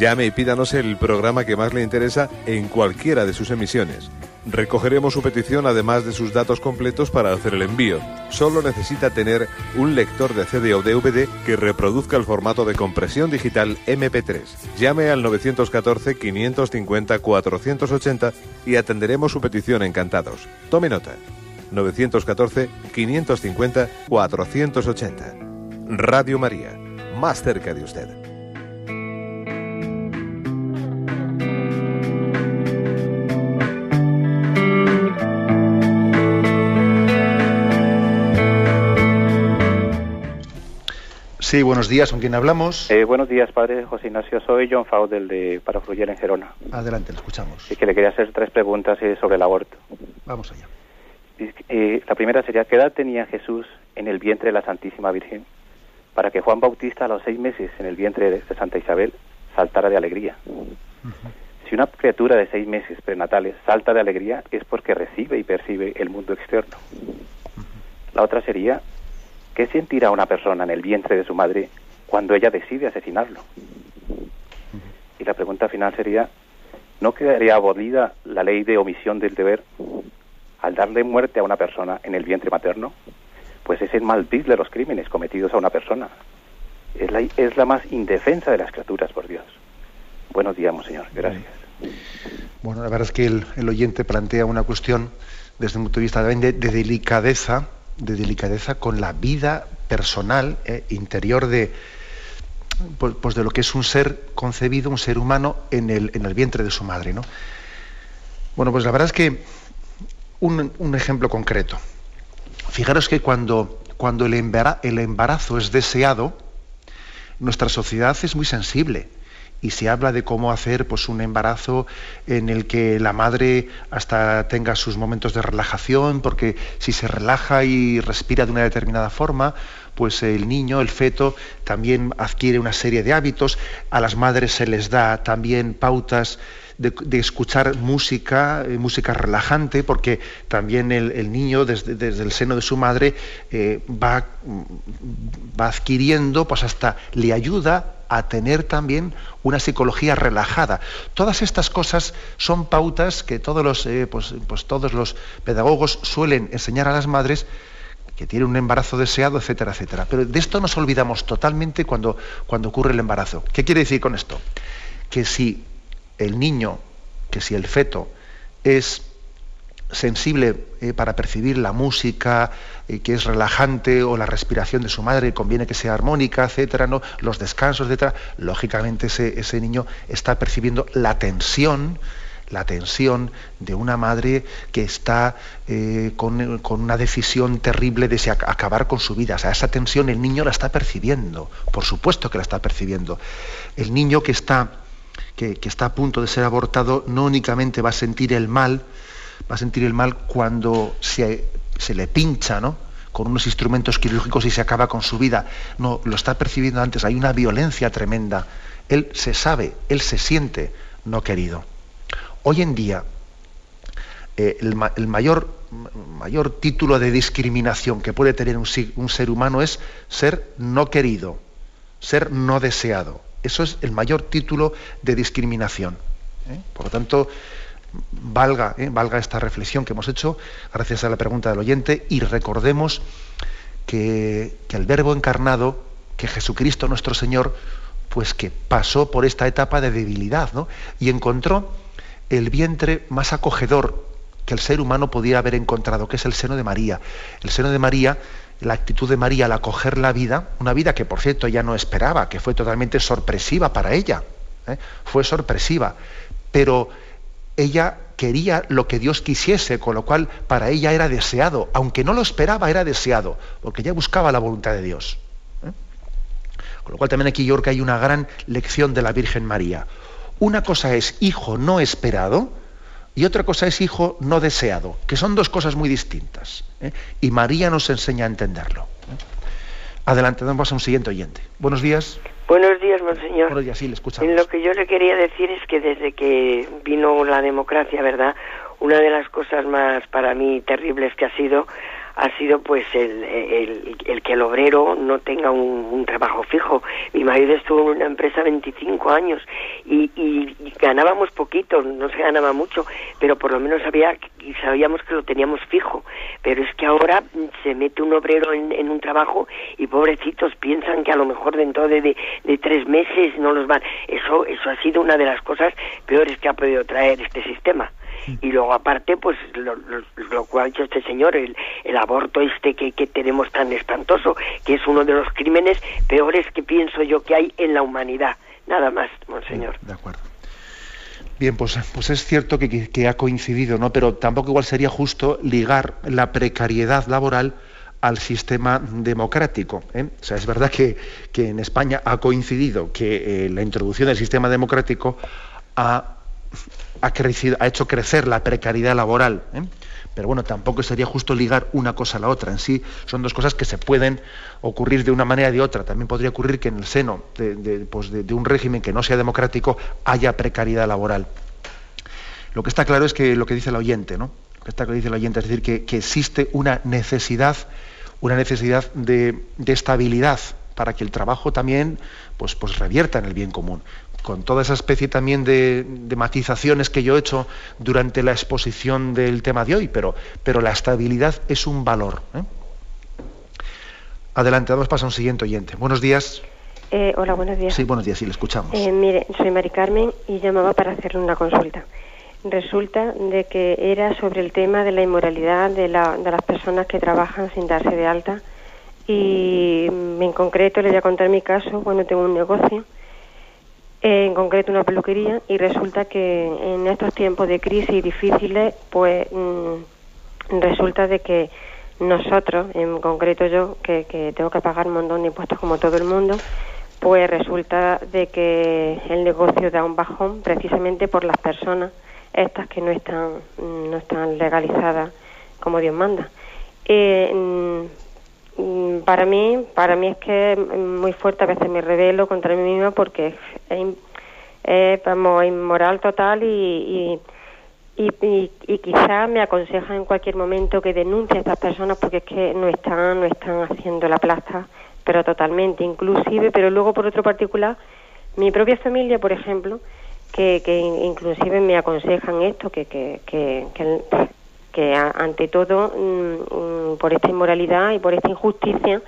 Llame y pídanos el programa que más le interesa en cualquiera de sus emisiones. Recogeremos su petición además de sus datos completos para hacer el envío. Solo necesita tener un lector de CD o DVD que reproduzca el formato de compresión digital MP3. Llame al 914-550-480 y atenderemos su petición encantados. Tome nota. 914-550-480. Radio María, más cerca de usted. Sí, buenos días, ¿con quién hablamos? Eh, buenos días, padre José Ignacio. Soy John Faudel de Parafruyer en Gerona. Adelante, lo escuchamos. Y que le quería hacer tres preguntas eh, sobre el aborto. Vamos allá. Eh, la primera sería, ¿qué edad tenía Jesús en el vientre de la Santísima Virgen para que Juan Bautista a los seis meses en el vientre de Santa Isabel saltara de alegría? Si una criatura de seis meses prenatales salta de alegría es porque recibe y percibe el mundo externo. La otra sería, ¿qué sentirá una persona en el vientre de su madre cuando ella decide asesinarlo? Y la pregunta final sería, ¿no quedaría abolida la ley de omisión del deber al darle muerte a una persona en el vientre materno? Pues es el maldito de los crímenes cometidos a una persona. Es la, es la más indefensa de las criaturas, por Dios. Buenos días, Monseñor. Gracias. Bueno, la verdad es que el, oyente plantea una cuestión desde un punto de vista de, delicadeza, de delicadeza con la vida personal, eh, interior de, pues, pues, de lo que es un ser concebido, un ser humano en el, en el vientre de su madre. ¿no? Bueno, pues la verdad es que un, un ejemplo concreto. Fijaros que cuando, cuando el, el embarazo es deseado, nuestra sociedad es muy sensible y se habla de cómo hacer pues, un embarazo en el que la madre hasta tenga sus momentos de relajación, porque si se relaja y respira de una determinada forma, pues el niño, el feto, también adquiere una serie de hábitos. A las madres se les da también pautas de, escuchar música, eh, música relajante, porque también el, niño desde, el seno de su madre eh, va, va adquiriendo, pues hasta le ayuda a tener también una psicología relajada. Todas estas cosas son pautas que todos los, eh, pues, pues todos los pedagogos suelen enseñar a las madres que tienen un embarazo deseado, etcétera, etcétera. Pero de esto nos olvidamos totalmente cuando, cuando ocurre el embarazo. ¿Qué quiere decir con esto? Que si el niño, que si el feto es sensible eh, para percibir la música, eh, que es relajante, o la respiración de su madre, conviene que sea armónica, etcétera, ¿no? los descansos, etcétera, lógicamente ese, niño está percibiendo la tensión, la tensión de una madre que está eh, con, con, una decisión terrible de acabar con su vida. O sea, esa tensión el niño la está percibiendo, por supuesto que la está percibiendo. El niño que está que, está a punto de ser abortado no únicamente va a sentir el mal, va a sentir el mal cuando se, se le pincha, ¿no? con unos instrumentos quirúrgicos y se acaba con su vida. No, lo está percibiendo antes, hay una violencia tremenda. Él se sabe, él se siente no querido. Hoy en día, eh, el, mayor, mayor, título de discriminación que puede tener un, ser humano es ser no querido, ser no deseado. Eso es el mayor título de discriminación. ¿eh? Por lo tanto, valga, ¿eh? valga esta reflexión que hemos hecho gracias a la pregunta del oyente y recordemos que, el Verbo encarnado, que Jesucristo nuestro Señor, pues que pasó por esta etapa de debilidad y encontró el vientre más acogedor que el ser humano podía haber encontrado, que es el seno de María. El seno de María la actitud de María al acoger la vida, una vida que por cierto ella no esperaba, que fue totalmente sorpresiva para ella, ¿eh? fue sorpresiva, pero ella quería lo que Dios quisiese, con lo cual para ella era deseado, aunque no lo esperaba, era deseado, porque ella buscaba la voluntad de Dios. ¿eh? Con lo cual también aquí yo hay una gran lección de la Virgen María. Una cosa es hijo no esperado, y otra cosa es hijo no deseado, que son dos cosas muy distintas. ¿eh? Y María nos enseña a entenderlo. ¿eh? Adelante, damos a un siguiente oyente. Buenos días. Buenos días, monseñor. Buenos días, sí, le escuchamos. Lo que yo le quería decir es que desde que vino la democracia, ¿verdad? Una de las cosas más para mí terribles que ha sido ha sido pues el, el, que el obrero no tenga un, trabajo fijo. Mi marido estuvo en una empresa 25 años y, y, ganábamos poquito, no se ganaba mucho, pero por lo menos había, sabíamos que lo teníamos fijo. Pero es que ahora se mete un obrero en, un trabajo y pobrecitos piensan que a lo mejor dentro de, de, de, tres meses no los van. Eso, eso ha sido una de las cosas peores que ha podido traer este sistema y luego aparte pues lo, lo, cual ha hecho este señor el, aborto este que, que, tenemos tan espantoso que es uno de los crímenes peores que pienso yo que hay en la humanidad nada más monseñor de acuerdo Bien, pues, pues es cierto que, que, ha coincidido, ¿no? Pero tampoco igual sería justo ligar la precariedad laboral al sistema democrático. ¿eh? O sea, es verdad que, en España ha coincidido que eh, la introducción del sistema democrático ha, ha, hecho crecer la precariedad laboral. ¿eh? Pero bueno, tampoco sería justo ligar una cosa a la otra. En sí son dos cosas que se pueden ocurrir de una manera o de otra. También podría ocurrir que en el seno de, pues un régimen que no sea democrático haya precariedad laboral. Lo que está claro es que lo que dice el oyente, ¿no? Lo que está claro dice oyente, es decir, que, existe una necesidad, una necesidad de, estabilidad para que el trabajo también pues, pues revierta en el bien común con toda esa especie también de, matizaciones que yo he hecho durante la exposición del tema de hoy, pero, pero la estabilidad es un valor. ¿eh? Adelante, vamos a pasar a un siguiente oyente. Buenos días. Eh, hola, buenos días. Sí, buenos días, sí, le escuchamos. Eh, mire, soy Mari Carmen y llamaba para hacerle una consulta. Resulta de que era sobre el tema de la inmoralidad de, la, de las personas que trabajan sin darse de alta y en concreto le voy a contar mi caso. Bueno, tengo un negocio en concreto una peluquería, y resulta que en estos tiempos de crisis difíciles, pues mm, resulta de que nosotros, en concreto yo, que, tengo que pagar un montón de impuestos como todo el mundo, pues resulta de que el negocio da un bajón precisamente por las personas estas que no están no están legalizadas como Dios manda. Eh, mm, Mm, para mí, para mí es que muy fuerte, a veces me revelo contra mí misma porque es, es inmoral total y, y, y, y, quizás me aconseja en cualquier momento que denuncie a estas personas porque es que no están, no están haciendo la plaza, pero totalmente, inclusive, pero luego por otro particular, mi propia familia, por ejemplo, que, que inclusive me aconsejan esto, que, que que ante todo mm, mm, por esta inmoralidad y por esta injusticia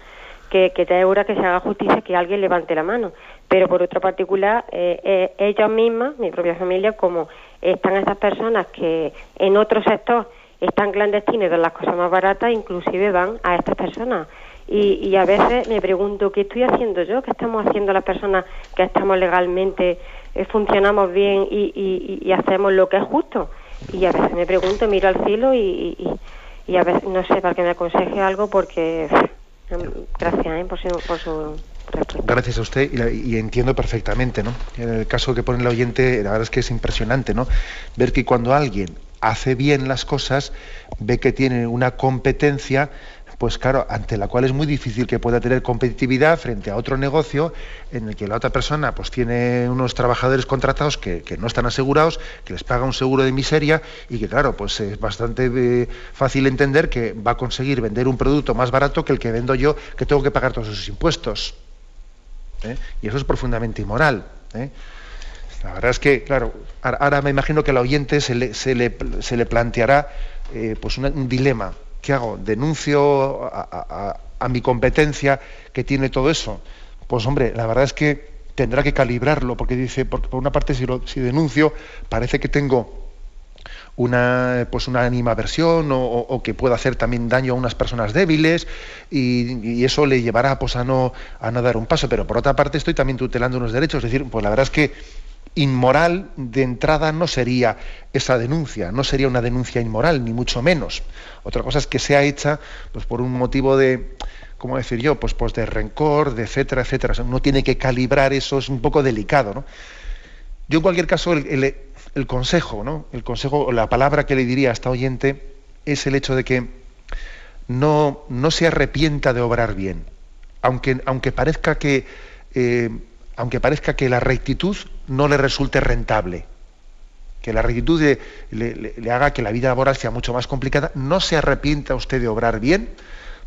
que, que te asegura que se haga justicia que alguien levante la mano. Pero por otro particular eh, eh, ellas mismas mi propia familia como están estas personas que en otro sector están clandestinos de las cosas más baratas inclusive van a estas personas. Y, y, a veces me pregunto qué estoy haciendo yo qué estamos haciendo las personas que estamos legalmente eh, funcionamos bien y, y, y hacemos lo que es justo y a veces me pregunto, miro al cielo y, y, a veces no sé para que me aconseje algo porque em, gracias ¿eh? por, su, por su Gracias a usted y, entiendo perfectamente, ¿no? En el caso que pone el oyente, la verdad es que es impresionante, ¿no? Ver que cuando alguien hace bien las cosas, ve que tiene una competencia pues claro, ante la cual es muy difícil que pueda tener competitividad frente a otro negocio en el que la otra persona pues tiene unos trabajadores contratados que, no están asegurados, que les paga un seguro de miseria y que claro, pues es bastante eh, fácil entender que va a conseguir vender un producto más barato que el que vendo yo, que tengo que pagar todos esos impuestos. ¿eh? Y eso es profundamente inmoral. ¿eh? La verdad es que, claro, ahora me imagino que al oyente se le, se le, planteará pues un dilema ¿Qué hago? ¿Denuncio a, mi competencia que tiene todo eso? Pues hombre, la verdad es que tendrá que calibrarlo, porque dice, por una parte si, si denuncio, parece que tengo una, pues una animaversión o, que pueda hacer también daño a unas personas débiles y, eso le llevará pues, a, no, a no dar un paso. Pero por otra parte estoy también tutelando unos derechos. Es decir, pues la verdad es que inmoral de entrada no sería esa denuncia, no sería una denuncia inmoral, ni mucho menos. Otra cosa es que sea hecha pues, por un motivo de, ¿cómo decir yo? Pues, pues de rencor, de etcétera, etcétera. uno tiene que calibrar eso, es un poco delicado. ¿no? Yo en cualquier caso, el, el, consejo, ¿no? El consejo, la palabra que le diría a esta oyente es el hecho de que no, no se arrepienta de obrar bien. Aunque, aunque parezca que eh, aunque parezca que la rectitud no le resulte rentable, que la rectitud le, haga que la vida laboral sea mucho más complicada, no se arrepienta usted de obrar bien,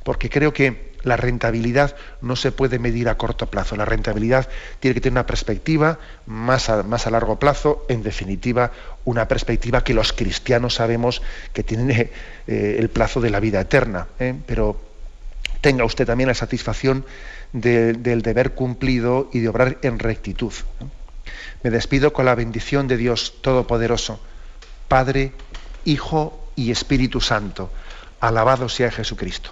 porque creo que la rentabilidad no se puede medir a corto plazo. La rentabilidad tiene que tener una perspectiva más a, largo plazo, en definitiva, una perspectiva que los cristianos sabemos que tiene eh, el plazo de la vida eterna. ¿eh? Pero tenga usted también la satisfacción del deber cumplido y de obrar en rectitud. Me despido con la bendición de Dios Todopoderoso, Padre, Hijo y Espíritu Santo. Alabado sea Jesucristo.